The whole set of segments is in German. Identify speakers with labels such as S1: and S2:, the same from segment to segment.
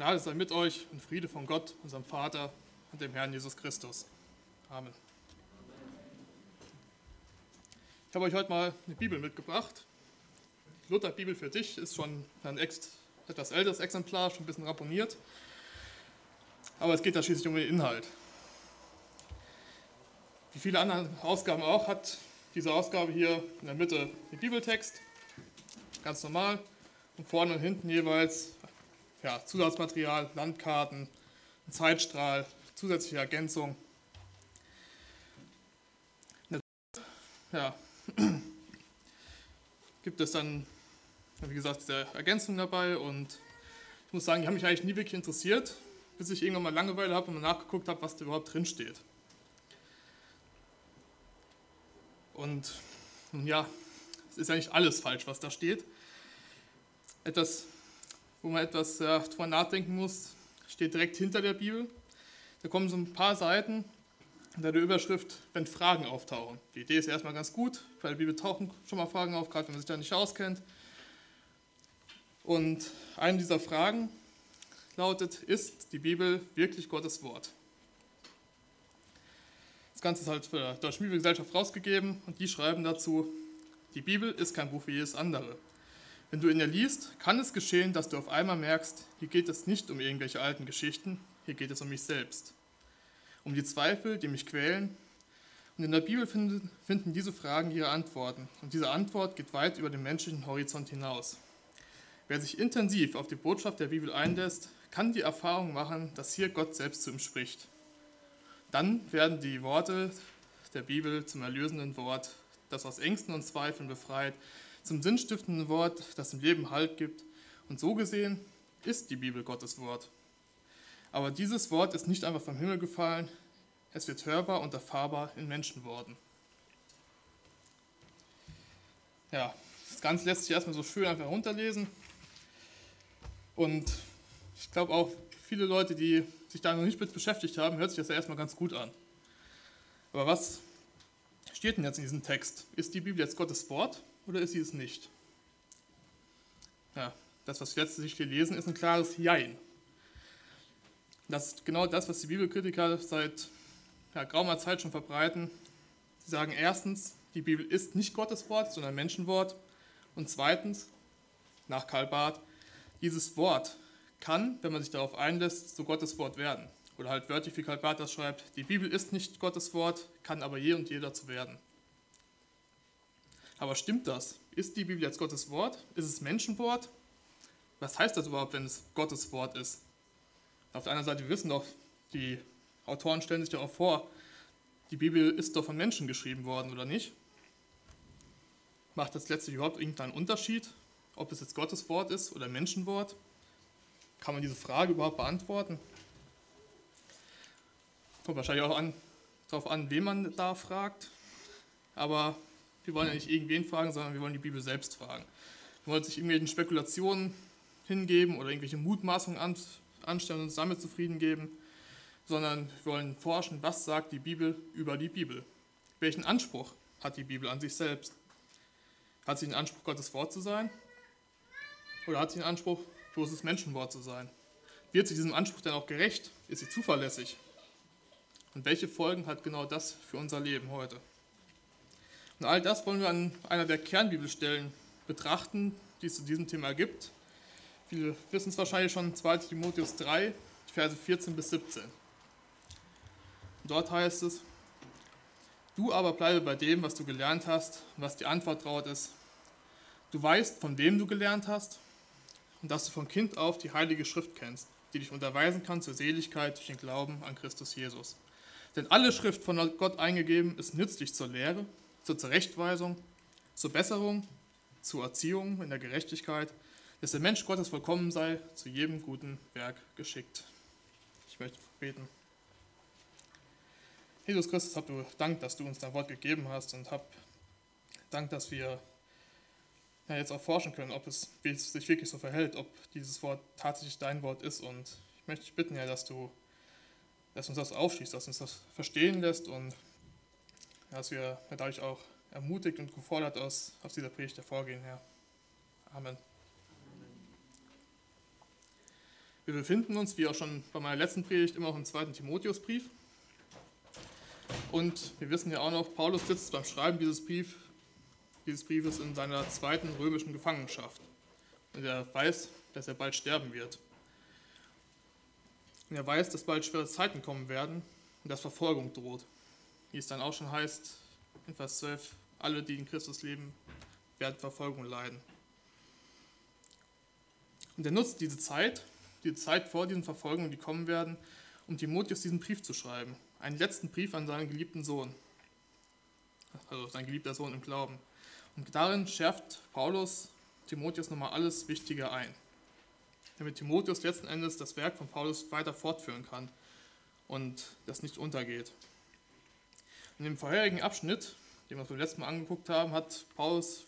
S1: Gnade sei mit euch und Friede von Gott, unserem Vater und dem Herrn Jesus Christus. Amen. Ich habe euch heute mal eine Bibel mitgebracht. Die Luther-Bibel für dich ist schon ein etwas älteres Exemplar, schon ein bisschen ramponiert. Aber es geht da schließlich um den Inhalt. Wie viele andere Ausgaben auch, hat diese Ausgabe hier in der Mitte den Bibeltext, ganz normal, und vorne und hinten jeweils ja, Zusatzmaterial, Landkarten, Zeitstrahl, zusätzliche Ergänzung. Ja, gibt es dann, wie gesagt, diese Ergänzung dabei und ich muss sagen, die haben mich eigentlich nie wirklich interessiert, bis ich irgendwann mal Langeweile habe und mal nachgeguckt habe, was da überhaupt drin steht. Und nun ja, es ist eigentlich alles falsch, was da steht. Etwas wo man etwas ja, drüber nachdenken muss, steht direkt hinter der Bibel. Da kommen so ein paar Seiten unter der Überschrift, wenn Fragen auftauchen. Die Idee ist erstmal ganz gut, bei der Bibel tauchen schon mal Fragen auf, gerade wenn man sich da nicht auskennt. Und eine dieser Fragen lautet, ist die Bibel wirklich Gottes Wort? Das Ganze ist halt für die Deutsche Bibelgesellschaft rausgegeben und die schreiben dazu, die Bibel ist kein Buch wie jedes andere. Wenn du ihr liest, kann es geschehen, dass du auf einmal merkst, hier geht es nicht um irgendwelche alten Geschichten, hier geht es um mich selbst. Um die Zweifel, die mich quälen. Und in der Bibel finden, finden diese Fragen ihre Antworten. Und diese Antwort geht weit über den menschlichen Horizont hinaus. Wer sich intensiv auf die Botschaft der Bibel einlässt, kann die Erfahrung machen, dass hier Gott selbst zu ihm spricht. Dann werden die Worte der Bibel zum erlösenden Wort, das aus Ängsten und Zweifeln befreit, zum sinnstiftenden Wort, das dem Leben Halt gibt. Und so gesehen ist die Bibel Gottes Wort. Aber dieses Wort ist nicht einfach vom Himmel gefallen, es wird hörbar und erfahrbar in Menschenworten. Ja, das Ganze lässt sich erstmal so schön einfach runterlesen. Und ich glaube auch, viele Leute, die sich da noch nicht mit beschäftigt haben, hört sich das ja erstmal ganz gut an. Aber was steht denn jetzt in diesem Text? Ist die Bibel jetzt Gottes Wort oder ist sie es nicht? Ja, das, was wir letztlich hier lesen, ist ein klares Jein. Das ist genau das, was die Bibelkritiker seit ja, geraumer Zeit schon verbreiten. Sie sagen erstens, die Bibel ist nicht Gottes Wort, sondern Menschenwort. Und zweitens, nach Karl Barth, dieses Wort kann, wenn man sich darauf einlässt, zu Gottes Wort werden. Oder halt wörtlich, wie Karl Barth das schreibt, die Bibel ist nicht Gottes Wort, kann aber je und jeder zu werden. Aber stimmt das? Ist die Bibel jetzt Gottes Wort? Ist es Menschenwort? Was heißt das überhaupt, wenn es Gottes Wort ist? Auf der anderen Seite, wir wissen doch, die Autoren stellen sich ja auch vor, die Bibel ist doch von Menschen geschrieben worden, oder nicht? Macht das letztlich überhaupt irgendeinen Unterschied, ob es jetzt Gottes Wort ist oder Menschenwort? Kann man diese Frage überhaupt beantworten? Kommt wahrscheinlich auch an, darauf an, wen man da fragt. Aber wir wollen ja nicht irgendwen fragen, sondern wir wollen die Bibel selbst fragen. Wir wollen sich irgendwelchen Spekulationen hingeben oder irgendwelche Mutmaßungen anstellen und uns damit zufrieden geben, sondern wir wollen forschen, was sagt die Bibel über die Bibel? Welchen Anspruch hat die Bibel an sich selbst? Hat sie den Anspruch, Gottes Wort zu sein? Oder hat sie den Anspruch, bloßes Menschenwort zu sein? Wird sie diesem Anspruch denn auch gerecht? Ist sie zuverlässig? Und welche Folgen hat genau das für unser Leben heute? Und all das wollen wir an einer der Kernbibelstellen betrachten, die es zu diesem Thema gibt. Viele wissen es wahrscheinlich schon, 2 Timotheus 3, Verse 14 bis 17. Und dort heißt es, Du aber bleibe bei dem, was du gelernt hast was die Antwort traut ist. Du weißt, von wem du gelernt hast und dass du von Kind auf die Heilige Schrift kennst, die dich unterweisen kann zur Seligkeit durch den Glauben an Christus Jesus. Denn alle Schrift von Gott eingegeben ist nützlich zur Lehre, zur Zurechtweisung, zur Besserung, zur Erziehung in der Gerechtigkeit, dass der Mensch Gottes vollkommen sei, zu jedem guten Werk geschickt. Ich möchte beten. Jesus Christus, hab du Dank, dass du uns dein Wort gegeben hast und hab Dank, dass wir ja, jetzt auch forschen können, ob es, es sich wirklich so verhält, ob dieses Wort tatsächlich dein Wort ist. Und ich möchte dich bitten, ja, dass du dass uns das aufschließt, dass uns das verstehen lässt und dass wir dadurch auch ermutigt und gefordert aus, aus dieser Predigt hervorgehen, Herr. Amen. Wir befinden uns, wie auch schon bei meiner letzten Predigt, immer noch im zweiten Timotheusbrief. Und wir wissen ja auch noch, Paulus sitzt beim Schreiben dieses, Brief, dieses Briefes in seiner zweiten römischen Gefangenschaft. Und er weiß, dass er bald sterben wird. Und er weiß, dass bald schwere Zeiten kommen werden und dass Verfolgung droht. Wie es dann auch schon heißt in Vers 12, alle, die in Christus leben, werden Verfolgung leiden. Und er nutzt diese Zeit, die Zeit vor diesen Verfolgungen, die kommen werden, um Timotheus diesen Brief zu schreiben. Einen letzten Brief an seinen geliebten Sohn. Also sein geliebter Sohn im Glauben. Und darin schärft Paulus Timotheus nochmal alles Wichtige ein. Damit Timotheus letzten Endes das Werk von Paulus weiter fortführen kann und das nicht untergeht. In dem vorherigen Abschnitt, den wir uns beim letzten Mal angeguckt haben, hat Paulus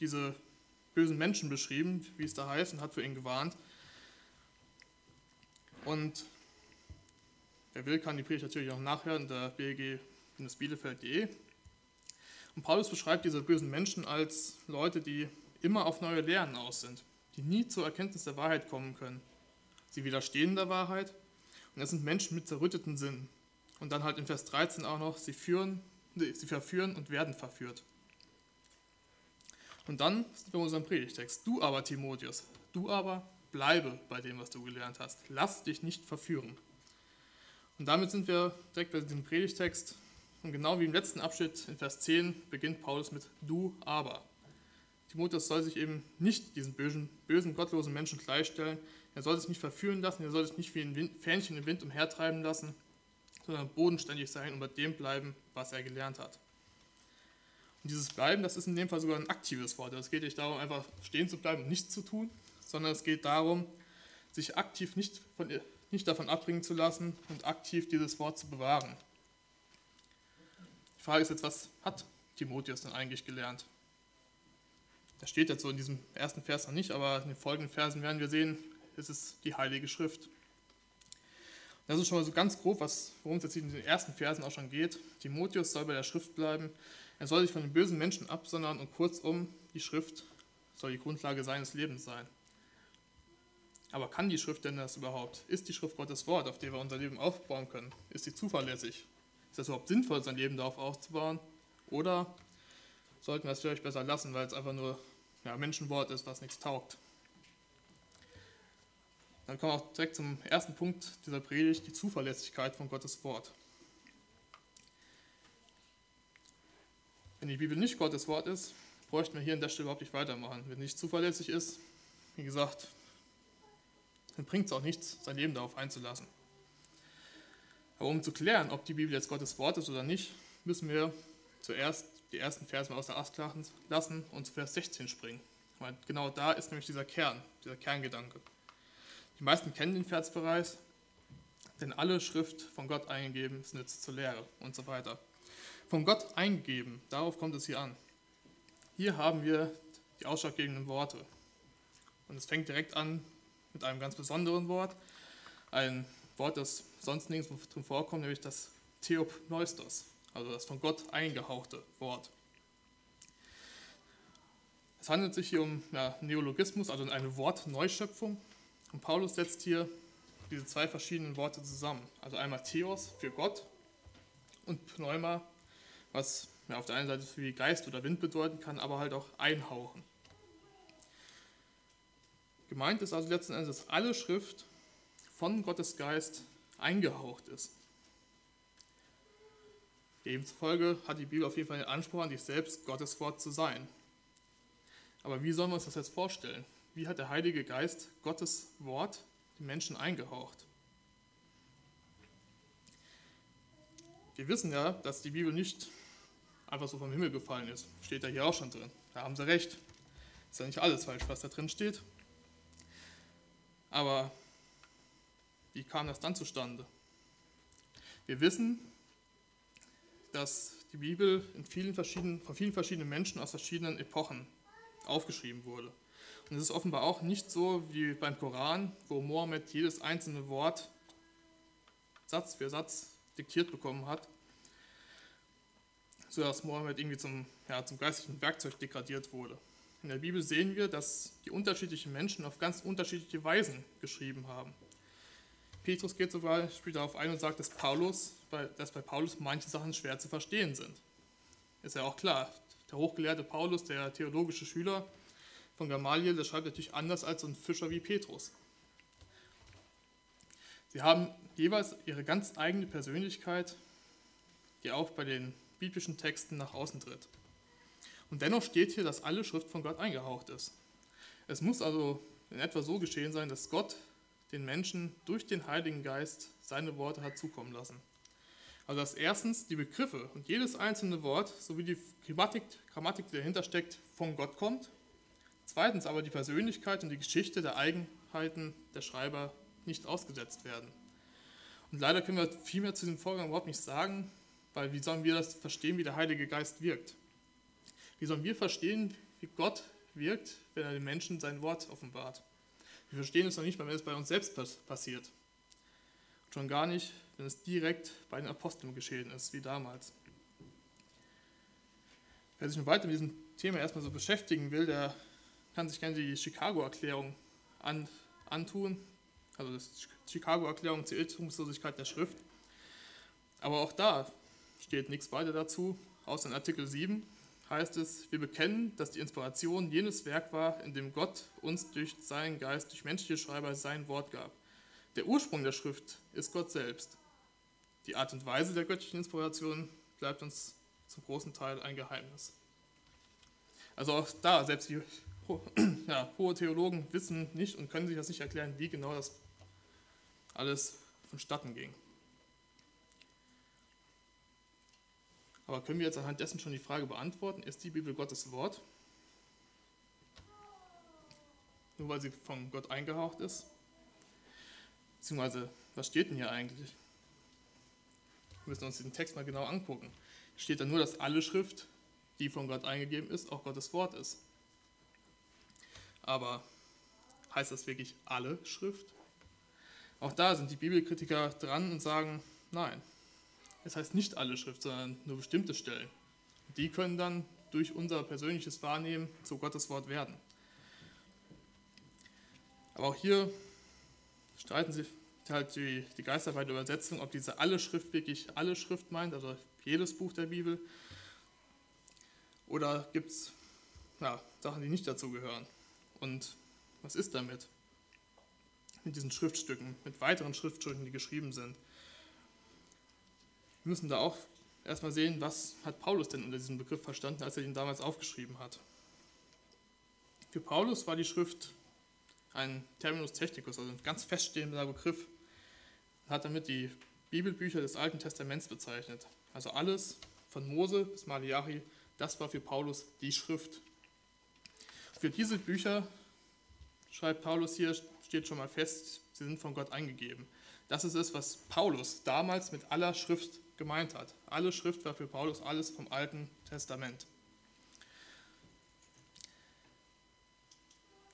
S1: diese bösen Menschen beschrieben, wie es da heißt, und hat für ihn gewarnt. Und wer will, kann die Predigt natürlich auch nachhören unter blg-bielefeld.de. Und Paulus beschreibt diese bösen Menschen als Leute, die immer auf neue Lehren aus sind, die nie zur Erkenntnis der Wahrheit kommen können. Sie widerstehen der Wahrheit und es sind Menschen mit zerrütteten Sinn. Und dann halt in Vers 13 auch noch, sie, führen, sie verführen und werden verführt. Und dann sind wir in unserem Predigtext. Du aber, Timotheus, du aber bleibe bei dem, was du gelernt hast. Lass dich nicht verführen. Und damit sind wir direkt bei diesem Predigtext. Und genau wie im letzten Abschnitt in Vers 10 beginnt Paulus mit du aber. Timotheus soll sich eben nicht diesen bösen, bösen, gottlosen Menschen gleichstellen. Er soll sich nicht verführen lassen, er soll sich nicht wie ein Fähnchen im Wind umhertreiben lassen, sondern bodenständig sein und bei dem bleiben, was er gelernt hat. Und dieses Bleiben, das ist in dem Fall sogar ein aktives Wort. Es geht nicht darum, einfach stehen zu bleiben und nichts zu tun, sondern es geht darum, sich aktiv nicht, von, nicht davon abbringen zu lassen und aktiv dieses Wort zu bewahren. Die Frage ist jetzt, was hat Timotheus denn eigentlich gelernt? Das steht jetzt so in diesem ersten Vers noch nicht, aber in den folgenden Versen werden wir sehen, es ist die Heilige Schrift. Das ist schon mal so ganz grob, worum es jetzt in den ersten Versen auch schon geht. Timotheus soll bei der Schrift bleiben. Er soll sich von den bösen Menschen absondern und kurzum, die Schrift soll die Grundlage seines Lebens sein. Aber kann die Schrift denn das überhaupt? Ist die Schrift Gottes Wort, auf der wir unser Leben aufbauen können? Ist sie zuverlässig? Ist es überhaupt sinnvoll, sein Leben darauf aufzubauen? Oder sollten wir es vielleicht besser lassen, weil es einfach nur ja, Menschenwort ist, was nichts taugt? Dann kommen wir auch direkt zum ersten Punkt dieser Predigt, die Zuverlässigkeit von Gottes Wort. Wenn die Bibel nicht Gottes Wort ist, bräuchten wir hier an der Stelle überhaupt nicht weitermachen. Wenn nicht zuverlässig ist, wie gesagt, dann bringt es auch nichts, sein Leben darauf einzulassen. Aber um zu klären, ob die Bibel jetzt Gottes Wort ist oder nicht, müssen wir zuerst die ersten Verse mal aus der Acht lassen und zu Vers 16 springen. Weil genau da ist nämlich dieser Kern, dieser Kerngedanke. Die meisten kennen den Vers bereits, denn alle Schrift von Gott eingegeben ist nützt zur Lehre und so weiter von Gott eingegeben. Darauf kommt es hier an. Hier haben wir die ausschlaggebenden Worte. Und es fängt direkt an mit einem ganz besonderen Wort. Ein Wort, das sonst nirgendwo drin vorkommt, nämlich das Theopneustos, also das von Gott eingehauchte Wort. Es handelt sich hier um ja, Neologismus, also eine Wortneuschöpfung. Und Paulus setzt hier diese zwei verschiedenen Worte zusammen. Also einmal Theos für Gott und Pneuma was ja, auf der einen Seite wie Geist oder Wind bedeuten kann, aber halt auch einhauchen. Gemeint ist also letzten Endes, dass alle Schrift von Gottes Geist eingehaucht ist. Demzufolge hat die Bibel auf jeden Fall den Anspruch an sich selbst, Gottes Wort zu sein. Aber wie sollen wir uns das jetzt vorstellen? Wie hat der Heilige Geist Gottes Wort den Menschen eingehaucht? Wir wissen ja, dass die Bibel nicht einfach so vom Himmel gefallen ist. Steht da hier auch schon drin. Da haben sie recht. Ist ja nicht alles falsch, was da drin steht. Aber wie kam das dann zustande? Wir wissen, dass die Bibel in vielen verschiedenen, von vielen verschiedenen Menschen aus verschiedenen Epochen aufgeschrieben wurde. Und es ist offenbar auch nicht so wie beim Koran, wo Mohammed jedes einzelne Wort Satz für Satz diktiert bekommen hat, sodass Mohammed irgendwie zum, ja, zum geistlichen Werkzeug degradiert wurde. In der Bibel sehen wir, dass die unterschiedlichen Menschen auf ganz unterschiedliche Weisen geschrieben haben. Petrus geht zum Beispiel darauf ein und sagt, dass, Paulus, dass bei Paulus manche Sachen schwer zu verstehen sind. Ist ja auch klar. Der hochgelehrte Paulus, der theologische Schüler von Gamaliel, der schreibt natürlich anders als so ein Fischer wie Petrus. Sie haben jeweils ihre ganz eigene Persönlichkeit, die auch bei den biblischen Texten nach außen tritt. Und dennoch steht hier, dass alle Schrift von Gott eingehaucht ist. Es muss also in etwa so geschehen sein, dass Gott den Menschen durch den Heiligen Geist seine Worte hat zukommen lassen. Also dass erstens die Begriffe und jedes einzelne Wort sowie die Grammatik, Grammatik, die dahinter steckt, von Gott kommt. Zweitens aber die Persönlichkeit und die Geschichte der Eigenheiten der Schreiber nicht ausgesetzt werden. Und leider können wir viel mehr zu diesem Vorgang überhaupt nicht sagen, weil wie sollen wir das verstehen, wie der Heilige Geist wirkt? Wie sollen wir verstehen, wie Gott wirkt, wenn er den Menschen sein Wort offenbart? Wir verstehen es noch nicht mal, wenn es bei uns selbst passiert. Schon gar nicht, wenn es direkt bei den Aposteln geschehen ist, wie damals. Wer sich nun weiter mit diesem Thema erstmal so beschäftigen will, der kann sich gerne die Chicago-Erklärung an, antun. Also die Chicago-Erklärung zur Irrtumslosigkeit der Schrift. Aber auch da steht nichts weiter dazu, außer in Artikel 7 heißt es, wir bekennen, dass die Inspiration jenes Werk war, in dem Gott uns durch seinen Geist, durch menschliche Schreiber sein Wort gab. Der Ursprung der Schrift ist Gott selbst. Die Art und Weise der göttlichen Inspiration bleibt uns zum großen Teil ein Geheimnis. Also auch da, selbst die ja, hohe Theologen wissen nicht und können sich das nicht erklären, wie genau das alles vonstatten ging. Aber können wir jetzt anhand dessen schon die Frage beantworten, ist die Bibel Gottes Wort? Nur weil sie von Gott eingehaucht ist? Beziehungsweise, was steht denn hier eigentlich? Wir müssen uns den Text mal genau angucken. Steht da nur, dass alle Schrift, die von Gott eingegeben ist, auch Gottes Wort ist. Aber heißt das wirklich alle Schrift? Auch da sind die Bibelkritiker dran und sagen, nein, es heißt nicht alle Schrift, sondern nur bestimmte Stellen. Die können dann durch unser persönliches Wahrnehmen zu Gottes Wort werden. Aber auch hier streiten sich halt die, die Geister Übersetzung, ob diese alle Schrift wirklich alle Schrift meint, also jedes Buch der Bibel, oder gibt es ja, Sachen, die nicht dazu gehören. Und was ist damit? Mit diesen Schriftstücken, mit weiteren Schriftstücken, die geschrieben sind. Wir müssen da auch erstmal sehen, was hat Paulus denn unter diesem Begriff verstanden, als er ihn damals aufgeschrieben hat. Für Paulus war die Schrift ein Terminus technicus, also ein ganz feststehender Begriff. Er hat damit die Bibelbücher des Alten Testaments bezeichnet. Also alles von Mose bis Malachi, das war für Paulus die Schrift. Für diese Bücher, schreibt Paulus hier, steht schon mal fest, sie sind von Gott eingegeben. Das ist es, was Paulus damals mit aller Schrift gemeint hat. Alle Schrift war für Paulus alles vom Alten Testament.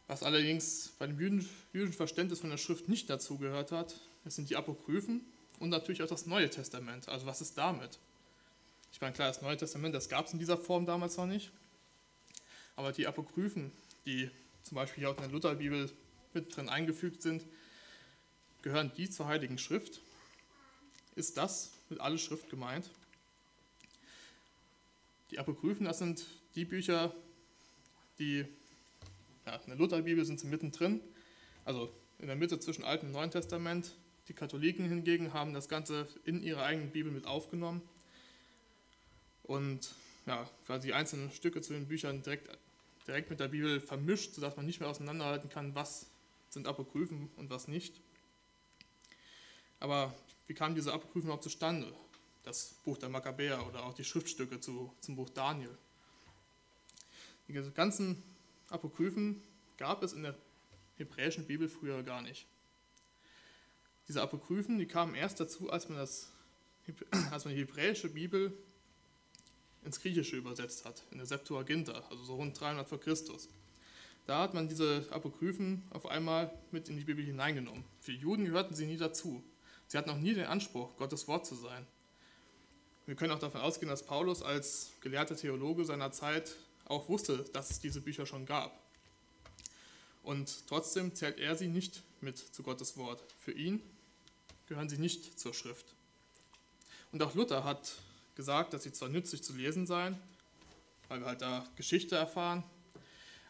S1: Was allerdings bei dem jüdischen Verständnis von der Schrift nicht dazugehört hat, das sind die Apokryphen und natürlich auch das Neue Testament. Also was ist damit? Ich meine, klar, das Neue Testament, das gab es in dieser Form damals noch nicht. Aber die Apokryphen, die zum Beispiel hier auch in der Lutherbibel mit drin eingefügt sind, gehören die zur Heiligen Schrift? Ist das mit alle Schrift gemeint. Die Apokryphen, das sind die Bücher, die ja, in der Lutherbibel sind sie mittendrin, also in der Mitte zwischen Alten und Neuen Testament. Die Katholiken hingegen haben das Ganze in ihre eigene Bibel mit aufgenommen und ja, quasi einzelne Stücke zu den Büchern direkt, direkt mit der Bibel vermischt, sodass man nicht mehr auseinanderhalten kann, was sind Apokryphen und was nicht. Aber wie kam diese Apokryphen überhaupt zustande? Das Buch der Makkabäer oder auch die Schriftstücke zu, zum Buch Daniel. Die ganzen Apokryphen gab es in der hebräischen Bibel früher gar nicht. Diese Apokryphen, die kamen erst dazu, als man, das, als man die hebräische Bibel ins Griechische übersetzt hat, in der Septuaginta, also so rund 300 vor Christus. Da hat man diese Apokryphen auf einmal mit in die Bibel hineingenommen. Für Juden gehörten sie nie dazu. Sie hatten noch nie den Anspruch, Gottes Wort zu sein. Wir können auch davon ausgehen, dass Paulus als gelehrter Theologe seiner Zeit auch wusste, dass es diese Bücher schon gab. Und trotzdem zählt er sie nicht mit zu Gottes Wort. Für ihn gehören sie nicht zur Schrift. Und auch Luther hat gesagt, dass sie zwar nützlich zu lesen seien, weil wir halt da Geschichte erfahren,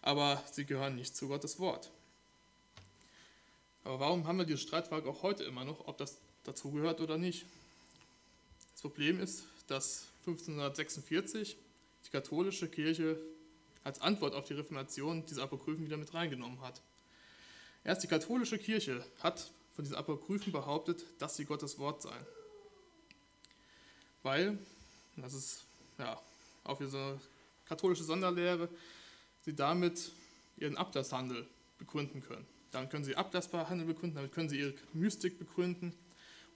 S1: aber sie gehören nicht zu Gottes Wort. Aber warum haben wir diese Streitfrage auch heute immer noch, ob das dazugehört oder nicht? Das Problem ist, dass 1546 die katholische Kirche als Antwort auf die Reformation diese Apokryphen wieder mit reingenommen hat. Erst die katholische Kirche hat von diesen Apokryphen behauptet, dass sie Gottes Wort seien. Weil, das ist ja auch wie so eine katholische Sonderlehre, sie damit ihren Ablasshandel begründen können. Damit können sie Ablasshandel begründen, damit können sie ihre Mystik begründen.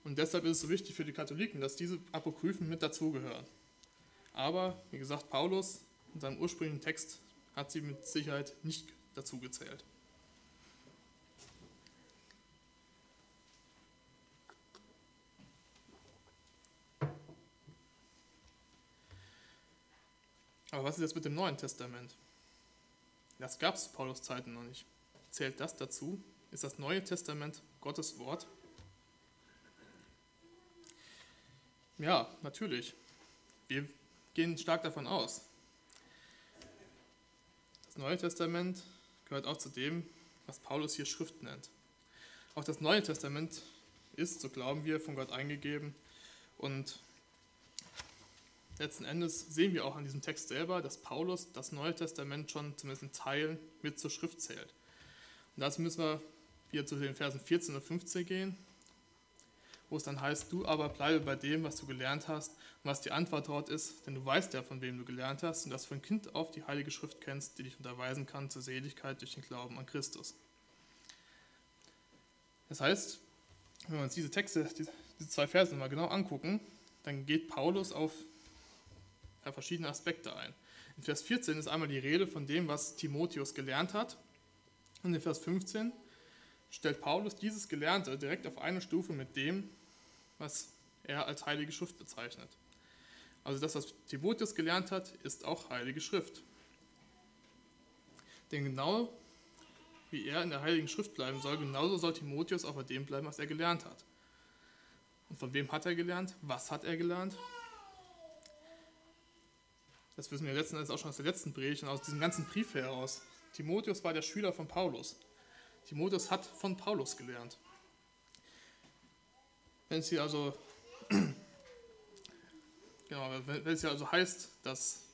S1: Und deshalb ist es so wichtig für die Katholiken, dass diese Apokryphen mit dazugehören. Aber, wie gesagt, Paulus in seinem ursprünglichen Text hat sie mit Sicherheit nicht dazu Aber was ist jetzt mit dem Neuen Testament? Das gab es Paulus Zeiten noch nicht. Zählt das dazu? Ist das Neue Testament Gottes Wort? Ja, natürlich. Wir gehen stark davon aus. Das Neue Testament gehört auch zu dem, was Paulus hier Schrift nennt. Auch das Neue Testament ist, so glauben wir, von Gott eingegeben und letzten Endes sehen wir auch an diesem Text selber, dass Paulus das Neue Testament schon zumindest in Teilen mit zur Schrift zählt. Und dazu müssen wir wieder zu den Versen 14 und 15 gehen, wo es dann heißt, du aber bleibe bei dem, was du gelernt hast und was die Antwort dort ist, denn du weißt ja, von wem du gelernt hast und dass du von Kind auf die Heilige Schrift kennst, die dich unterweisen kann zur Seligkeit durch den Glauben an Christus. Das heißt, wenn wir uns diese Texte, diese zwei Verse mal genau angucken, dann geht Paulus auf verschiedene Aspekte ein. In Vers 14 ist einmal die Rede von dem, was Timotheus gelernt hat. Und in Vers 15 stellt Paulus dieses Gelernte direkt auf eine Stufe mit dem, was er als Heilige Schrift bezeichnet. Also das, was Timotheus gelernt hat, ist auch Heilige Schrift. Denn genau wie er in der Heiligen Schrift bleiben soll, genauso soll Timotheus auch bei dem bleiben, was er gelernt hat. Und von wem hat er gelernt? Was hat er gelernt? Das wissen wir letzten Endes auch schon aus der letzten Predigt und aus diesem ganzen Brief heraus. Timotheus war der Schüler von Paulus. Timotheus hat von Paulus gelernt. Wenn es hier also, genau, wenn es hier also heißt, dass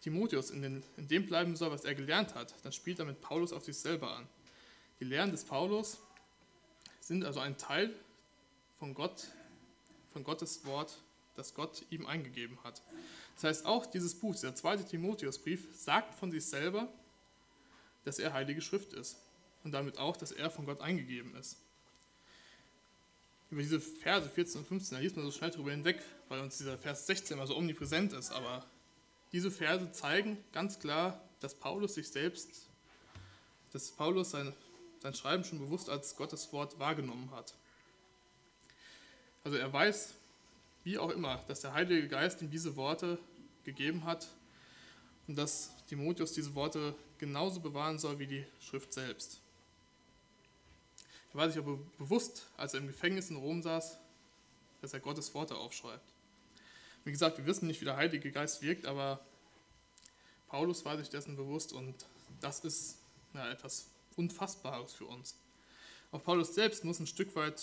S1: Timotheus in, den, in dem bleiben soll, was er gelernt hat, dann spielt damit Paulus auf sich selber an. Die Lehren des Paulus sind also ein Teil von Gott, von Gottes Wort, das Gott ihm eingegeben hat. Das heißt, auch dieses Buch, dieser zweite Timotheusbrief, sagt von sich selber, dass er Heilige Schrift ist und damit auch, dass er von Gott eingegeben ist. Über diese Verse 14 und 15, da liest man so schnell drüber hinweg, weil uns dieser Vers 16 immer so omnipräsent ist, aber diese Verse zeigen ganz klar, dass Paulus sich selbst, dass Paulus sein, sein Schreiben schon bewusst als Gottes Wort wahrgenommen hat. Also er weiß, wie auch immer, dass der Heilige Geist ihm diese Worte gegeben hat und dass Timotheus diese Worte genauso bewahren soll wie die Schrift selbst. Er war sich aber bewusst, als er im Gefängnis in Rom saß, dass er Gottes Worte aufschreibt. Wie gesagt, wir wissen nicht, wie der Heilige Geist wirkt, aber Paulus war sich dessen bewusst und das ist ja, etwas Unfassbares für uns. Auch Paulus selbst muss ein Stück weit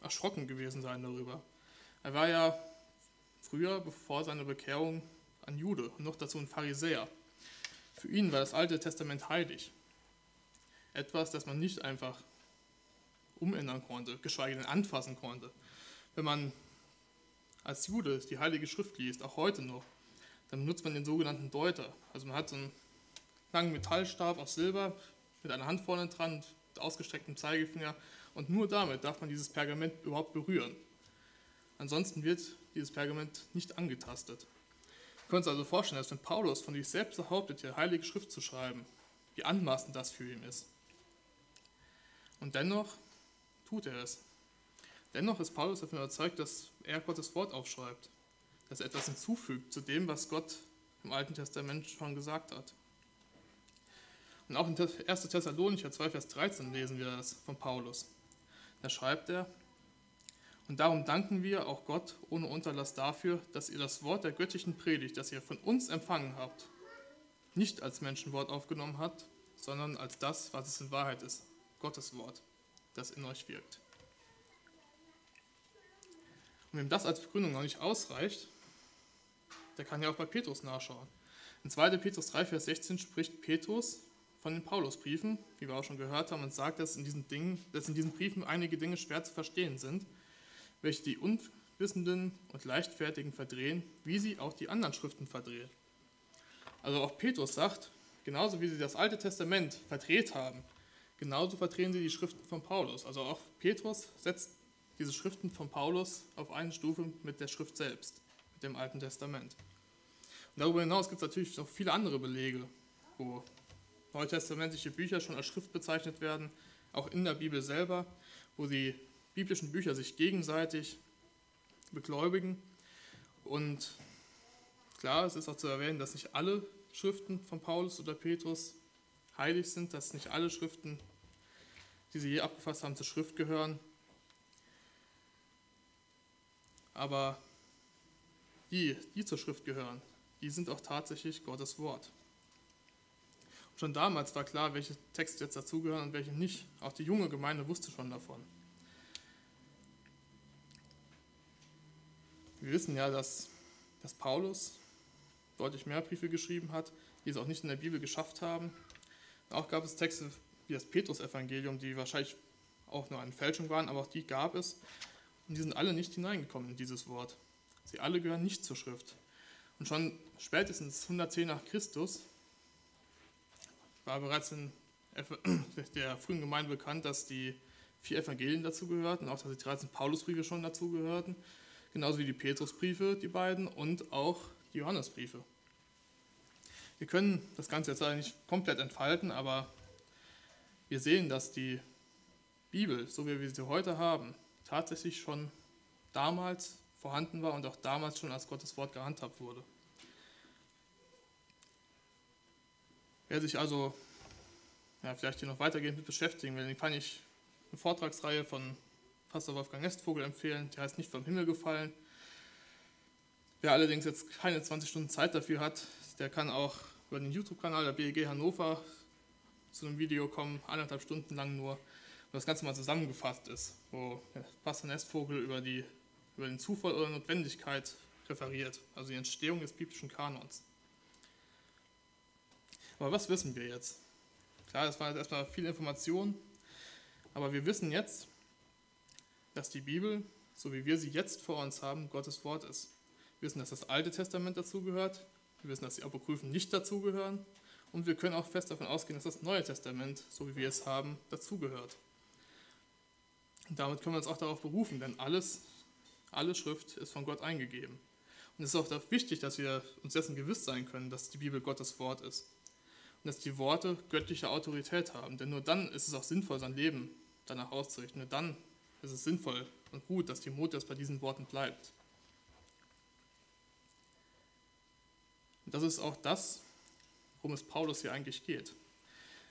S1: erschrocken gewesen sein darüber. Er war ja früher, bevor seine Bekehrung, ein Jude und noch dazu ein Pharisäer. Für ihn war das Alte Testament heilig. Etwas, das man nicht einfach umändern konnte, geschweige denn anfassen konnte. Wenn man als Jude die Heilige Schrift liest, auch heute noch, dann benutzt man den sogenannten Deuter. Also man hat so einen langen Metallstab aus Silber mit einer Hand vorne dran, ausgestrecktem Zeigefinger und nur damit darf man dieses Pergament überhaupt berühren. Ansonsten wird dieses Pergament nicht angetastet. Wir können uns also vorstellen, dass wenn Paulus von sich selbst behauptet, die Heilige Schrift zu schreiben, wie anmaßend das für ihn ist. Und dennoch tut er es. Dennoch ist Paulus davon überzeugt, dass er Gottes Wort aufschreibt, dass er etwas hinzufügt zu dem, was Gott im Alten Testament schon gesagt hat. Und auch in 1. Thessalonicher 2, Vers 13 lesen wir das von Paulus. Da schreibt er, Und darum danken wir auch Gott ohne Unterlass dafür, dass ihr das Wort der göttlichen Predigt, das ihr von uns empfangen habt, nicht als Menschenwort aufgenommen habt, sondern als das, was es in Wahrheit ist, Gottes Wort, das in euch wirkt. Und wem das als Begründung noch nicht ausreicht, der kann ja auch bei Petrus nachschauen. In 2. Petrus 3, Vers 16 spricht Petrus von den Paulusbriefen, wie wir auch schon gehört haben, und sagt, dass in diesen, Dingen, dass in diesen Briefen einige Dinge schwer zu verstehen sind, welche die Unwissenden und Leichtfertigen verdrehen, wie sie auch die anderen Schriften verdrehen. Also auch Petrus sagt, genauso wie sie das Alte Testament verdreht haben, genauso verdrehen sie die Schriften von Paulus. Also auch Petrus setzt diese Schriften von Paulus auf eine Stufe mit der Schrift selbst, mit dem Alten Testament. Und darüber hinaus gibt es natürlich noch viele andere Belege, wo neutestamentliche Bücher schon als Schrift bezeichnet werden, auch in der Bibel selber, wo die biblischen Bücher sich gegenseitig begläubigen. Und klar, es ist auch zu erwähnen, dass nicht alle Schriften von Paulus oder Petrus heilig sind, dass nicht alle Schriften, die sie je abgefasst haben, zur Schrift gehören. Aber die, die zur Schrift gehören, die sind auch tatsächlich Gottes Wort. Und schon damals war klar, welche Texte jetzt dazugehören und welche nicht. Auch die junge Gemeinde wusste schon davon. Wir wissen ja, dass, dass Paulus deutlich mehr Briefe geschrieben hat, die es auch nicht in der Bibel geschafft haben. Auch gab es Texte wie das Petrus-Evangelium, die wahrscheinlich auch nur eine Fälschung waren, aber auch die gab es. Und die sind alle nicht hineingekommen in dieses Wort. Sie alle gehören nicht zur Schrift. Und schon spätestens 110 nach Christus war bereits in der frühen Gemeinde bekannt, dass die vier Evangelien dazugehörten, auch dass die 13 Paulusbriefe schon dazugehörten genauso wie die Petrusbriefe, die beiden, und auch die Johannesbriefe. Wir können das Ganze jetzt nicht komplett entfalten, aber wir sehen, dass die Bibel, so wie wir sie heute haben, tatsächlich schon damals vorhanden war und auch damals schon als Gottes Wort gehandhabt wurde. Wer sich also ja, vielleicht hier noch weitergehend mit beschäftigen will, den kann ich eine Vortragsreihe von Pastor Wolfgang Nestvogel empfehlen. Der heißt nicht vom Himmel gefallen. Wer allerdings jetzt keine 20 Stunden Zeit dafür hat, der kann auch über den YouTube-Kanal der BEG Hannover zu einem Video kommen, anderthalb Stunden lang nur, wo das Ganze mal zusammengefasst ist, wo Pastor Nestvogel über, die, über den Zufall oder Notwendigkeit referiert, also die Entstehung des biblischen Kanons. Aber was wissen wir jetzt? Klar, das war jetzt erstmal viel Information, aber wir wissen jetzt, dass die Bibel, so wie wir sie jetzt vor uns haben, Gottes Wort ist. Wir wissen, dass das Alte Testament dazugehört. Wir wissen, dass die Apokryphen nicht dazugehören. Und wir können auch fest davon ausgehen, dass das Neue Testament, so wie wir es haben, dazugehört. Und damit können wir uns auch darauf berufen, denn alles, alle Schrift ist von Gott eingegeben. Und es ist auch wichtig, dass wir uns dessen gewiss sein können, dass die Bibel Gottes Wort ist. Und dass die Worte göttliche Autorität haben. Denn nur dann ist es auch sinnvoll, sein Leben danach auszurichten. Nur dann es ist sinnvoll und gut, dass Timotheus bei diesen Worten bleibt. Und das ist auch das, worum es Paulus hier eigentlich geht.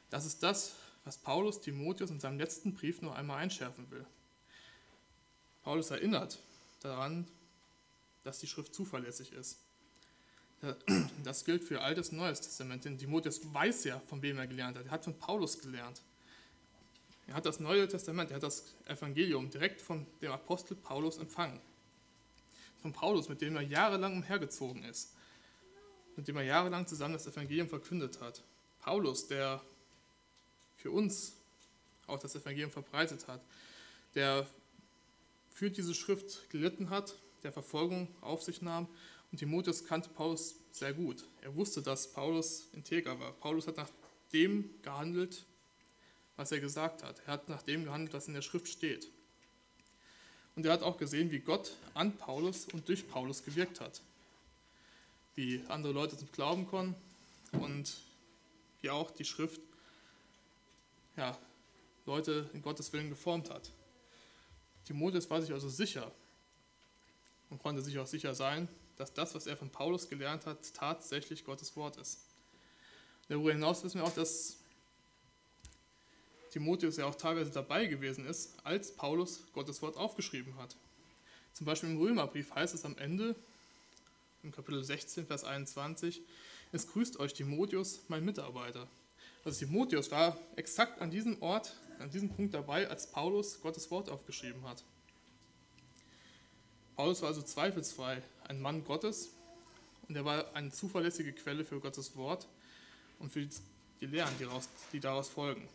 S1: Das ist das, was Paulus Timotheus in seinem letzten Brief nur einmal einschärfen will. Paulus erinnert daran, dass die Schrift zuverlässig ist. Das gilt für Altes und Neues Testament, denn Timotheus weiß ja, von wem er gelernt hat. Er hat von Paulus gelernt. Er hat das Neue Testament, er hat das Evangelium direkt von dem Apostel Paulus empfangen. Von Paulus, mit dem er jahrelang umhergezogen ist, mit dem er jahrelang zusammen das Evangelium verkündet hat. Paulus, der für uns auch das Evangelium verbreitet hat, der für diese Schrift gelitten hat, der Verfolgung auf sich nahm. Und Timotheus kannte Paulus sehr gut. Er wusste, dass Paulus integer war. Paulus hat nach dem gehandelt, was er gesagt hat. Er hat nach dem gehandelt, was in der Schrift steht. Und er hat auch gesehen, wie Gott an Paulus und durch Paulus gewirkt hat. Wie andere Leute zum Glauben kommen und wie auch die Schrift ja, Leute in Gottes Willen geformt hat. Timotheus war sich also sicher und konnte sich auch sicher sein, dass das, was er von Paulus gelernt hat, tatsächlich Gottes Wort ist. Darüber hinaus wissen wir auch, dass Timotheus ja auch teilweise dabei gewesen ist, als Paulus Gottes Wort aufgeschrieben hat. Zum Beispiel im Römerbrief heißt es am Ende, im Kapitel 16, Vers 21, es grüßt euch Timotheus, mein Mitarbeiter. Also Timotheus war exakt an diesem Ort, an diesem Punkt dabei, als Paulus Gottes Wort aufgeschrieben hat. Paulus war also zweifelsfrei ein Mann Gottes und er war eine zuverlässige Quelle für Gottes Wort und für die Lehren, die, daraus, die daraus folgen.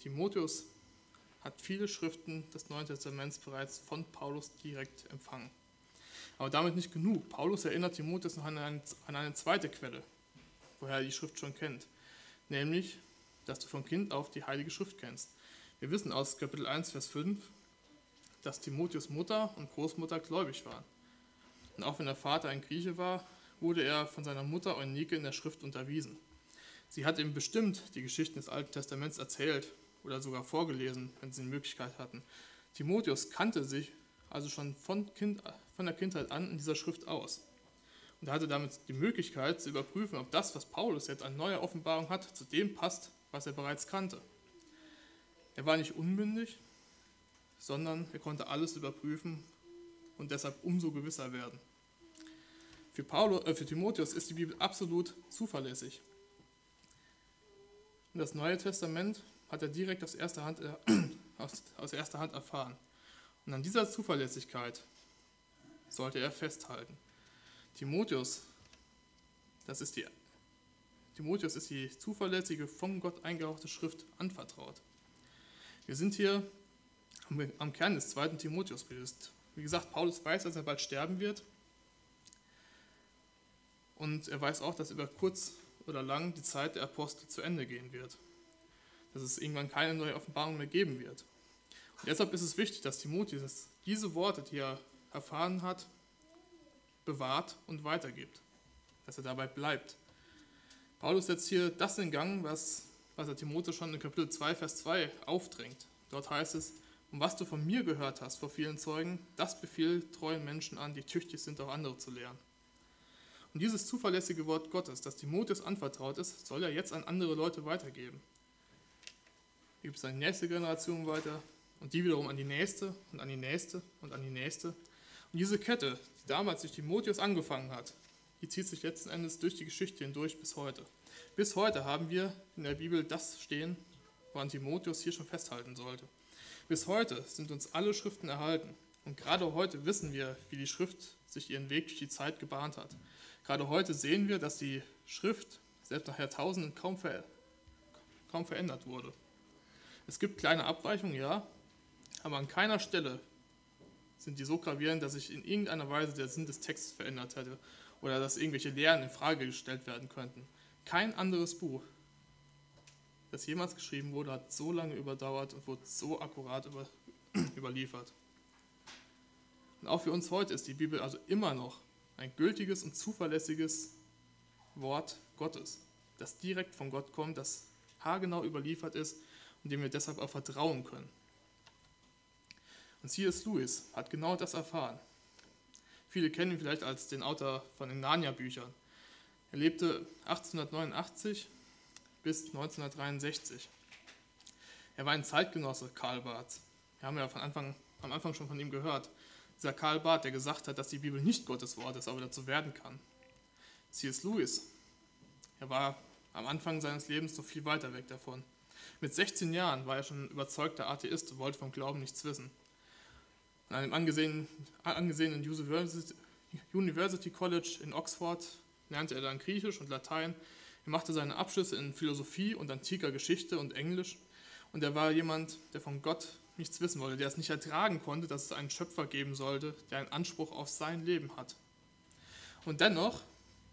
S1: Timotheus hat viele Schriften des Neuen Testaments bereits von Paulus direkt empfangen. Aber damit nicht genug. Paulus erinnert Timotheus noch an eine, an eine zweite Quelle, woher er die Schrift schon kennt, nämlich, dass du von Kind auf die Heilige Schrift kennst. Wir wissen aus Kapitel 1, Vers 5, dass Timotheus Mutter und Großmutter gläubig waren. Und auch wenn der Vater ein Grieche war, wurde er von seiner Mutter Eunike in der Schrift unterwiesen. Sie hat ihm bestimmt die Geschichten des Alten Testaments erzählt oder sogar vorgelesen, wenn sie die Möglichkeit hatten. Timotheus kannte sich also schon von, kind, von der Kindheit an in dieser Schrift aus. Und er hatte damit die Möglichkeit zu überprüfen, ob das, was Paulus jetzt an neuer Offenbarung hat, zu dem passt, was er bereits kannte. Er war nicht unmündig, sondern er konnte alles überprüfen und deshalb umso gewisser werden. Für, Paulus, äh, für Timotheus ist die Bibel absolut zuverlässig. Und das Neue Testament hat er direkt aus erster Hand, äh, aus, aus erster Hand erfahren. Und an dieser Zuverlässigkeit sollte er festhalten. Timotheus, das ist die, Timotheus ist die zuverlässige, von Gott eingehauchte Schrift anvertraut. Wir sind hier am, Kern des zweiten Timotheusbildes. Wie gesagt, Paulus weiß, dass er bald sterben wird. Und er weiß auch, dass über kurz oder lang die Zeit der Apostel zu Ende gehen wird dass es irgendwann keine neue Offenbarung mehr geben wird. Und deshalb ist es wichtig, dass Timotheus diese Worte, die er erfahren hat, bewahrt und weitergibt, dass er dabei bleibt. Paulus setzt hier das in Gang, was, was er Timotheus schon in Kapitel 2, Vers 2 aufdrängt. Dort heißt es, und was du von mir gehört hast vor vielen Zeugen, das befiehl treuen Menschen an, die tüchtig sind, auch andere zu lehren. Und dieses zuverlässige Wort Gottes, das Timotheus anvertraut ist, soll er jetzt an andere Leute weitergeben gibt es an nächste Generation weiter und die wiederum an die nächste und an die nächste und an die nächste. Und diese Kette, die damals durch Timotheus angefangen hat, die zieht sich letzten Endes durch die Geschichte hindurch bis heute. Bis heute haben wir in der Bibel das stehen, woran Timotheus hier schon festhalten sollte. Bis heute sind uns alle Schriften erhalten. Und gerade heute wissen wir, wie die Schrift sich ihren Weg durch die Zeit gebahnt hat. Gerade heute sehen wir, dass die Schrift selbst nach Jahrtausenden kaum, ver kaum verändert wurde. Es gibt kleine Abweichungen, ja, aber an keiner Stelle sind die so gravierend, dass sich in irgendeiner Weise der Sinn des Textes verändert hätte oder dass irgendwelche Lehren in Frage gestellt werden könnten. Kein anderes Buch, das jemals geschrieben wurde, hat so lange überdauert und wurde so akkurat über, überliefert. Und auch für uns heute ist die Bibel also immer noch ein gültiges und zuverlässiges Wort Gottes, das direkt von Gott kommt, das haargenau überliefert ist und dem wir deshalb auch vertrauen können. Und C.S. Lewis hat genau das erfahren. Viele kennen ihn vielleicht als den Autor von den Narnia-Büchern. Er lebte 1889 bis 1963. Er war ein Zeitgenosse Karl Barths. Wir haben ja von Anfang, am Anfang schon von ihm gehört. Dieser Karl Barth, der gesagt hat, dass die Bibel nicht Gottes Wort ist, aber dazu werden kann. C.S. Lewis, er war am Anfang seines Lebens noch viel weiter weg davon. Mit 16 Jahren war er schon überzeugter Atheist und wollte vom Glauben nichts wissen. An einem angesehenen, angesehenen University College in Oxford lernte er dann Griechisch und Latein. Er machte seine Abschlüsse in Philosophie und antiker Geschichte und Englisch. Und er war jemand, der von Gott nichts wissen wollte, der es nicht ertragen konnte, dass es einen Schöpfer geben sollte, der einen Anspruch auf sein Leben hat. Und dennoch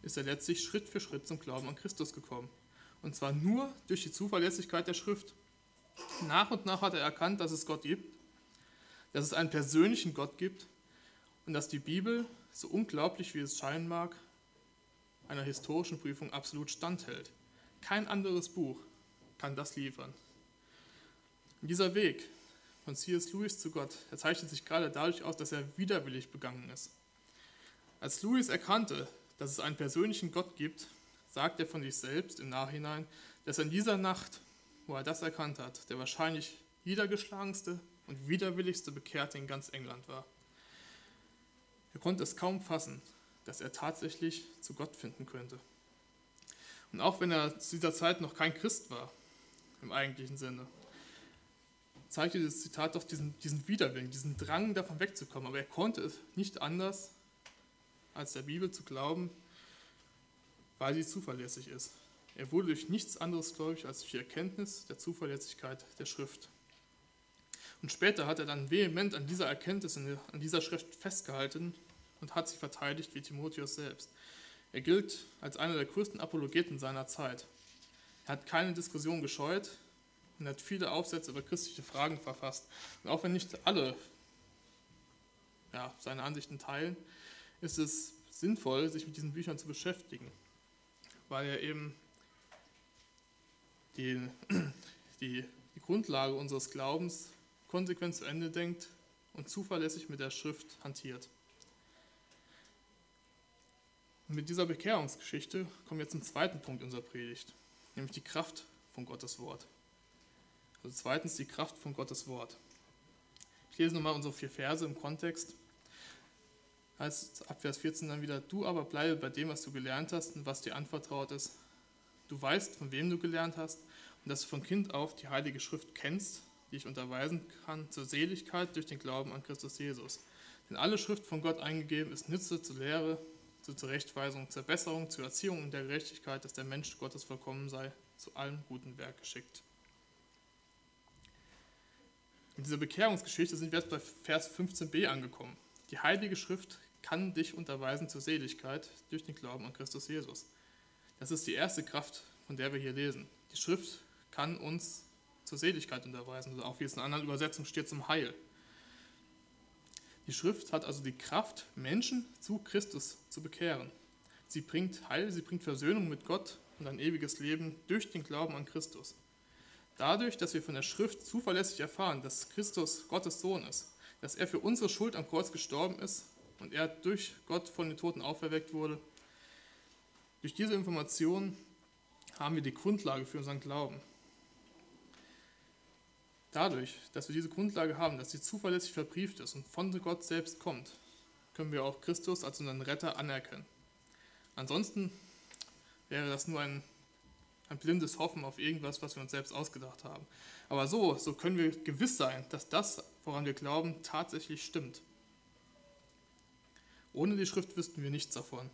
S1: ist er letztlich Schritt für Schritt zum Glauben an Christus gekommen. Und zwar nur durch die Zuverlässigkeit der Schrift. Nach und nach hat er erkannt, dass es Gott gibt, dass es einen persönlichen Gott gibt und dass die Bibel, so unglaublich wie es scheinen mag, einer historischen Prüfung absolut standhält. Kein anderes Buch kann das liefern. Und dieser Weg von C.S. Lewis zu Gott, er zeichnet sich gerade dadurch aus, dass er widerwillig begangen ist. Als Lewis erkannte, dass es einen persönlichen Gott gibt, sagt er von sich selbst im Nachhinein, dass in dieser Nacht, wo er das erkannt hat, der wahrscheinlich niedergeschlagenste und widerwilligste Bekehrte in ganz England war. Er konnte es kaum fassen, dass er tatsächlich zu Gott finden könnte. Und auch wenn er zu dieser Zeit noch kein Christ war, im eigentlichen Sinne, zeigt dieses Zitat doch diesen, diesen Widerwillen, diesen Drang davon wegzukommen. Aber er konnte es nicht anders, als der Bibel zu glauben, weil sie zuverlässig ist. Er wurde durch nichts anderes gläubig als durch die Erkenntnis der Zuverlässigkeit der Schrift. Und später hat er dann vehement an dieser Erkenntnis, an dieser Schrift festgehalten und hat sie verteidigt wie Timotheus selbst. Er gilt als einer der größten Apologeten seiner Zeit. Er hat keine Diskussion gescheut und hat viele Aufsätze über christliche Fragen verfasst. Und auch wenn nicht alle ja, seine Ansichten teilen, ist es sinnvoll, sich mit diesen Büchern zu beschäftigen, weil er eben die, die, die Grundlage unseres Glaubens konsequent zu Ende denkt und zuverlässig mit der Schrift hantiert. Und mit dieser Bekehrungsgeschichte kommen wir zum zweiten Punkt unserer Predigt, nämlich die Kraft von Gottes Wort. Also zweitens die Kraft von Gottes Wort. Ich lese nochmal unsere vier Verse im Kontext. Heißt ab Vers 14 dann wieder, du aber bleibe bei dem, was du gelernt hast und was dir anvertraut ist. Du weißt, von wem du gelernt hast und dass du von Kind auf die Heilige Schrift kennst, die ich unterweisen kann zur Seligkeit durch den Glauben an Christus Jesus. Denn alle Schrift von Gott eingegeben ist Nütze zur Lehre, zur Zurechtweisung, zur Besserung, zur Erziehung und der Gerechtigkeit, dass der Mensch Gottes vollkommen sei, zu allem guten Werk geschickt. In dieser Bekehrungsgeschichte sind wir jetzt bei Vers 15b angekommen. Die Heilige Schrift kann dich unterweisen zur Seligkeit durch den Glauben an Christus Jesus. Das ist die erste Kraft, von der wir hier lesen. Die Schrift kann uns zur Seligkeit unterweisen, oder auch wie es in anderen Übersetzung steht, zum Heil. Die Schrift hat also die Kraft, Menschen zu Christus zu bekehren. Sie bringt Heil, sie bringt Versöhnung mit Gott und ein ewiges Leben durch den Glauben an Christus. Dadurch, dass wir von der Schrift zuverlässig erfahren, dass Christus Gottes Sohn ist, dass er für unsere Schuld am Kreuz gestorben ist und er durch Gott von den Toten auferweckt wurde, durch diese Information haben wir die Grundlage für unseren Glauben. Dadurch, dass wir diese Grundlage haben, dass sie zuverlässig verbrieft ist und von Gott selbst kommt, können wir auch Christus als unseren Retter anerkennen. Ansonsten wäre das nur ein, ein blindes Hoffen auf irgendwas, was wir uns selbst ausgedacht haben. Aber so, so können wir gewiss sein, dass das, woran wir glauben, tatsächlich stimmt. Ohne die Schrift wüssten wir nichts davon.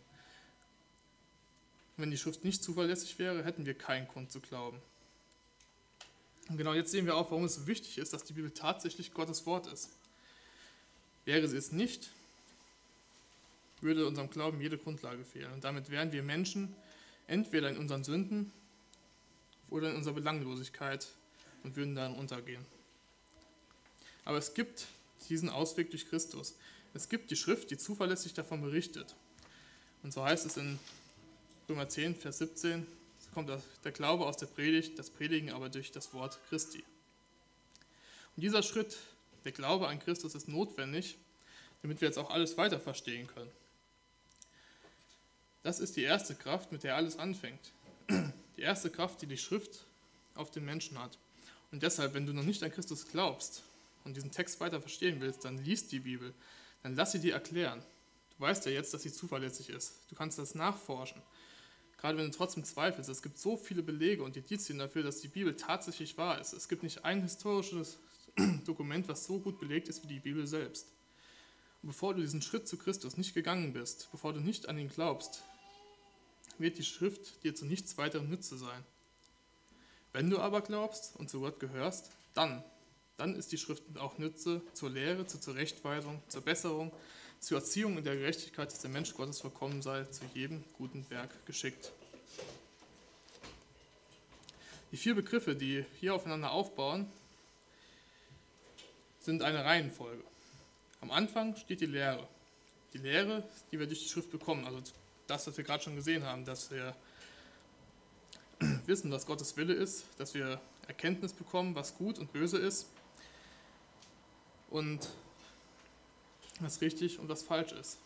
S1: Wenn die Schrift nicht zuverlässig wäre, hätten wir keinen Grund zu glauben. Und genau jetzt sehen wir auch, warum es so wichtig ist, dass die Bibel tatsächlich Gottes Wort ist. Wäre sie es nicht, würde unserem Glauben jede Grundlage fehlen. Und damit wären wir Menschen entweder in unseren Sünden oder in unserer Belanglosigkeit und würden darin untergehen. Aber es gibt diesen Ausweg durch Christus. Es gibt die Schrift, die zuverlässig davon berichtet. Und so heißt es in Römer 10, Vers 17, kommt der Glaube aus der Predigt, das Predigen aber durch das Wort Christi. Und dieser Schritt, der Glaube an Christus, ist notwendig, damit wir jetzt auch alles weiter verstehen können. Das ist die erste Kraft, mit der alles anfängt. Die erste Kraft, die die Schrift auf den Menschen hat. Und deshalb, wenn du noch nicht an Christus glaubst und diesen Text weiter verstehen willst, dann liest die Bibel, dann lass sie dir erklären. Du weißt ja jetzt, dass sie zuverlässig ist. Du kannst das nachforschen. Gerade wenn du trotzdem zweifelst, es gibt so viele Belege und Indizien dafür, dass die Bibel tatsächlich wahr ist. Es gibt nicht ein historisches Dokument, was so gut belegt ist wie die Bibel selbst. Und bevor du diesen Schritt zu Christus nicht gegangen bist, bevor du nicht an ihn glaubst, wird die Schrift dir zu nichts weiterem Nütze sein. Wenn du aber glaubst und zu Gott gehörst, dann, dann ist die Schrift auch Nütze zur Lehre, zur Zurechtweisung, zur Besserung, zur Erziehung in der Gerechtigkeit, dass der Mensch Gottes vollkommen sei, zu jedem guten Werk geschickt. Die vier Begriffe, die hier aufeinander aufbauen, sind eine Reihenfolge. Am Anfang steht die Lehre. Die Lehre, die wir durch die Schrift bekommen, also das, was wir gerade schon gesehen haben, dass wir wissen, was Gottes Wille ist, dass wir Erkenntnis bekommen, was gut und böse ist. Und was richtig und was falsch ist.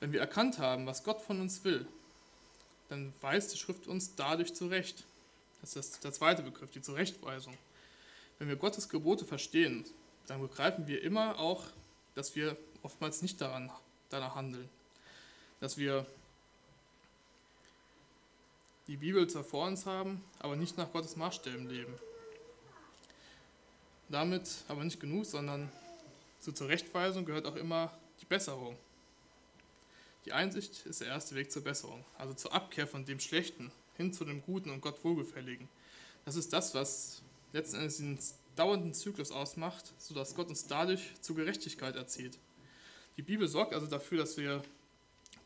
S1: Wenn wir erkannt haben, was Gott von uns will, dann weist die Schrift uns dadurch zurecht. Das ist der zweite Begriff, die Zurechtweisung. Wenn wir Gottes Gebote verstehen, dann begreifen wir immer auch, dass wir oftmals nicht daran, danach handeln. Dass wir die Bibel zwar vor uns haben, aber nicht nach Gottes Maßstäben leben. Damit aber nicht genug, sondern zur Zurechtweisung gehört auch immer die Besserung. Die Einsicht ist der erste Weg zur Besserung, also zur Abkehr von dem Schlechten hin zu dem Guten und Gott Wohlgefälligen. Das ist das, was letzten Endes den dauernden Zyklus ausmacht, sodass Gott uns dadurch zur Gerechtigkeit erzieht. Die Bibel sorgt also dafür, dass wir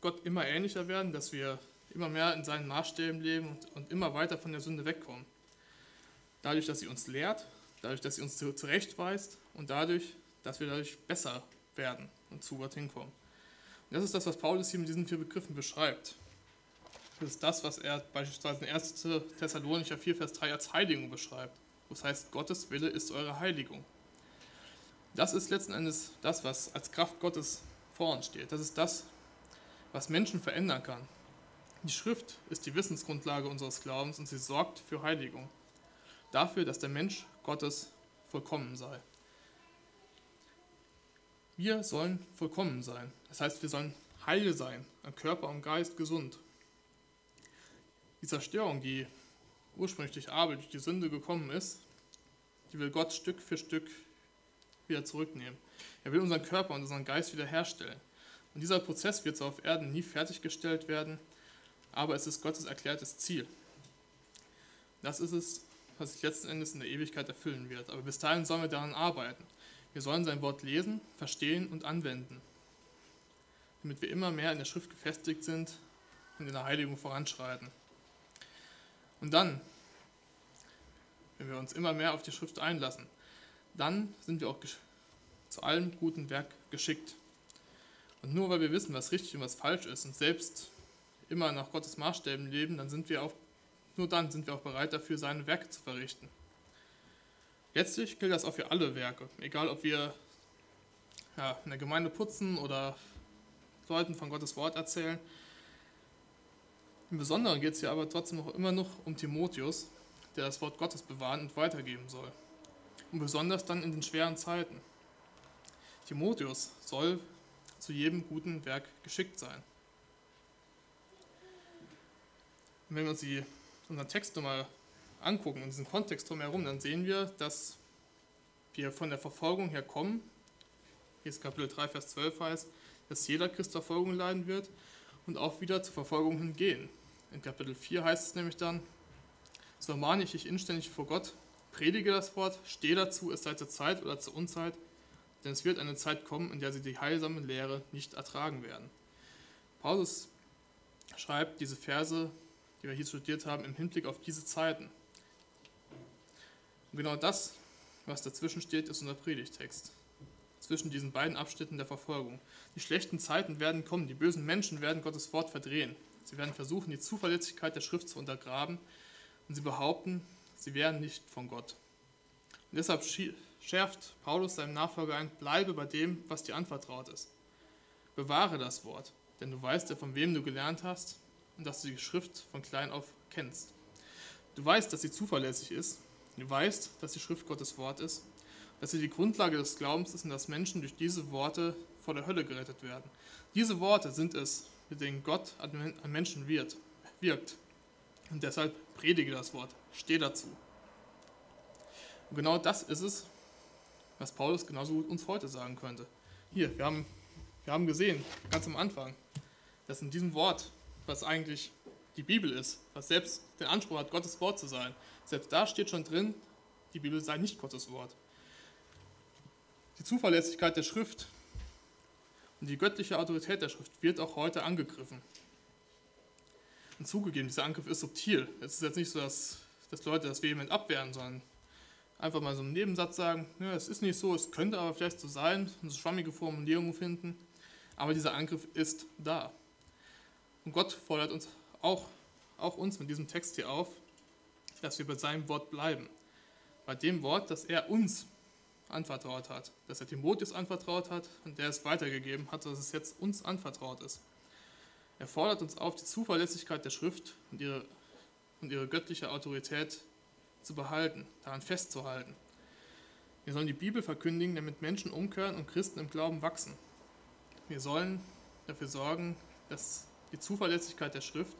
S1: Gott immer ähnlicher werden, dass wir immer mehr in seinen Maßstäben leben und, und immer weiter von der Sünde wegkommen. Dadurch, dass sie uns lehrt, dadurch, dass sie uns zurechtweist und dadurch, dass wir dadurch besser werden und zu Gott hinkommen. Und das ist das, was Paulus hier mit diesen vier Begriffen beschreibt. Das ist das, was er beispielsweise in 1. Thessalonicher 4, Vers 3 als Heiligung beschreibt. Das heißt, Gottes Wille ist eure Heiligung. Das ist letzten Endes das, was als Kraft Gottes vor uns steht. Das ist das, was Menschen verändern kann. Die Schrift ist die Wissensgrundlage unseres Glaubens und sie sorgt für Heiligung. Dafür, dass der Mensch Gottes vollkommen sei. Wir sollen vollkommen sein. Das heißt, wir sollen heil sein, an Körper und Geist gesund. Die Zerstörung, die ursprünglich durch Abel, durch die Sünde gekommen ist, die will Gott Stück für Stück wieder zurücknehmen. Er will unseren Körper und unseren Geist wiederherstellen. Und dieser Prozess wird zwar auf Erden nie fertiggestellt werden, aber es ist Gottes erklärtes Ziel. Das ist es, was sich letzten Endes in der Ewigkeit erfüllen wird. Aber bis dahin sollen wir daran arbeiten. Wir sollen sein Wort lesen, verstehen und anwenden, damit wir immer mehr in der Schrift gefestigt sind und in der Heiligung voranschreiten. Und dann, wenn wir uns immer mehr auf die Schrift einlassen, dann sind wir auch zu allem guten Werk geschickt. Und nur weil wir wissen, was richtig und was falsch ist und selbst immer nach Gottes Maßstäben leben, dann sind wir auch, nur dann sind wir auch bereit dafür, seine Werke zu verrichten. Letztlich gilt das auch für alle Werke, egal ob wir ja, in der Gemeinde putzen oder Leuten von Gottes Wort erzählen. Im Besonderen geht es hier aber trotzdem noch immer noch um Timotheus, der das Wort Gottes bewahren und weitergeben soll. Und besonders dann in den schweren Zeiten. Timotheus soll zu jedem guten Werk geschickt sein. Und wenn wir uns die, unseren Text nochmal angucken und diesen Kontext drumherum, dann sehen wir, dass wir von der Verfolgung her kommen. Hier ist Kapitel 3, Vers 12 heißt, dass jeder Christ Verfolgung leiden wird und auch wieder zur Verfolgung hingehen. In Kapitel 4 heißt es nämlich dann, so ermahne ich dich inständig vor Gott, predige das Wort, stehe dazu, es sei zur Zeit oder zur Unzeit, denn es wird eine Zeit kommen, in der sie die heilsame Lehre nicht ertragen werden. Paulus schreibt diese Verse, die wir hier studiert haben, im Hinblick auf diese Zeiten. Und genau das, was dazwischen steht, ist unser Predigtext. Zwischen diesen beiden Abschnitten der Verfolgung. Die schlechten Zeiten werden kommen, die bösen Menschen werden Gottes Wort verdrehen. Sie werden versuchen, die Zuverlässigkeit der Schrift zu untergraben und sie behaupten, sie wären nicht von Gott. Und deshalb schärft Paulus seinem Nachfolger ein, bleibe bei dem, was dir anvertraut ist. Bewahre das Wort, denn du weißt ja, von wem du gelernt hast und dass du die Schrift von klein auf kennst. Du weißt, dass sie zuverlässig ist. Du weißt, dass die Schrift Gottes Wort ist, dass sie die Grundlage des Glaubens ist und dass Menschen durch diese Worte vor der Hölle gerettet werden. Diese Worte sind es, mit denen Gott an Menschen wird, wirkt. Und deshalb predige das Wort, steh dazu. Und genau das ist es, was Paulus genauso uns heute sagen könnte. Hier, wir haben, wir haben gesehen, ganz am Anfang, dass in diesem Wort, was eigentlich die Bibel ist, was selbst den Anspruch hat, Gottes Wort zu sein, selbst da steht schon drin, die Bibel sei nicht Gottes Wort. Die Zuverlässigkeit der Schrift und die göttliche Autorität der Schrift wird auch heute angegriffen. Und zugegeben, dieser Angriff ist subtil. Es ist jetzt nicht so, dass, dass Leute das vehement abwehren, sondern einfach mal so einen Nebensatz sagen, ja, es ist nicht so, es könnte aber vielleicht so sein, so schwammige Formulierungen finden. Aber dieser Angriff ist da. Und Gott fordert uns auch, auch uns mit diesem Text hier auf, dass wir bei seinem Wort bleiben. Bei dem Wort, das er uns anvertraut hat, dass er Timotheus anvertraut hat und der es weitergegeben hat, dass es jetzt uns anvertraut ist. Er fordert uns auf, die Zuverlässigkeit der Schrift und ihre, und ihre göttliche Autorität zu behalten, daran festzuhalten. Wir sollen die Bibel verkündigen, damit Menschen umkehren und Christen im Glauben wachsen. wir sollen dafür sorgen, dass die Zuverlässigkeit der Schrift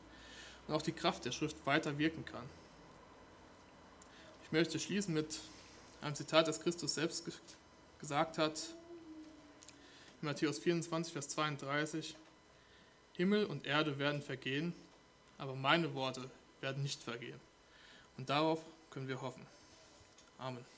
S1: und auch die Kraft der Schrift weiter wirken kann. Ich möchte schließen mit einem Zitat, das Christus selbst gesagt hat, in Matthäus 24, Vers 32, Himmel und Erde werden vergehen, aber meine Worte werden nicht vergehen. Und darauf können wir hoffen. Amen.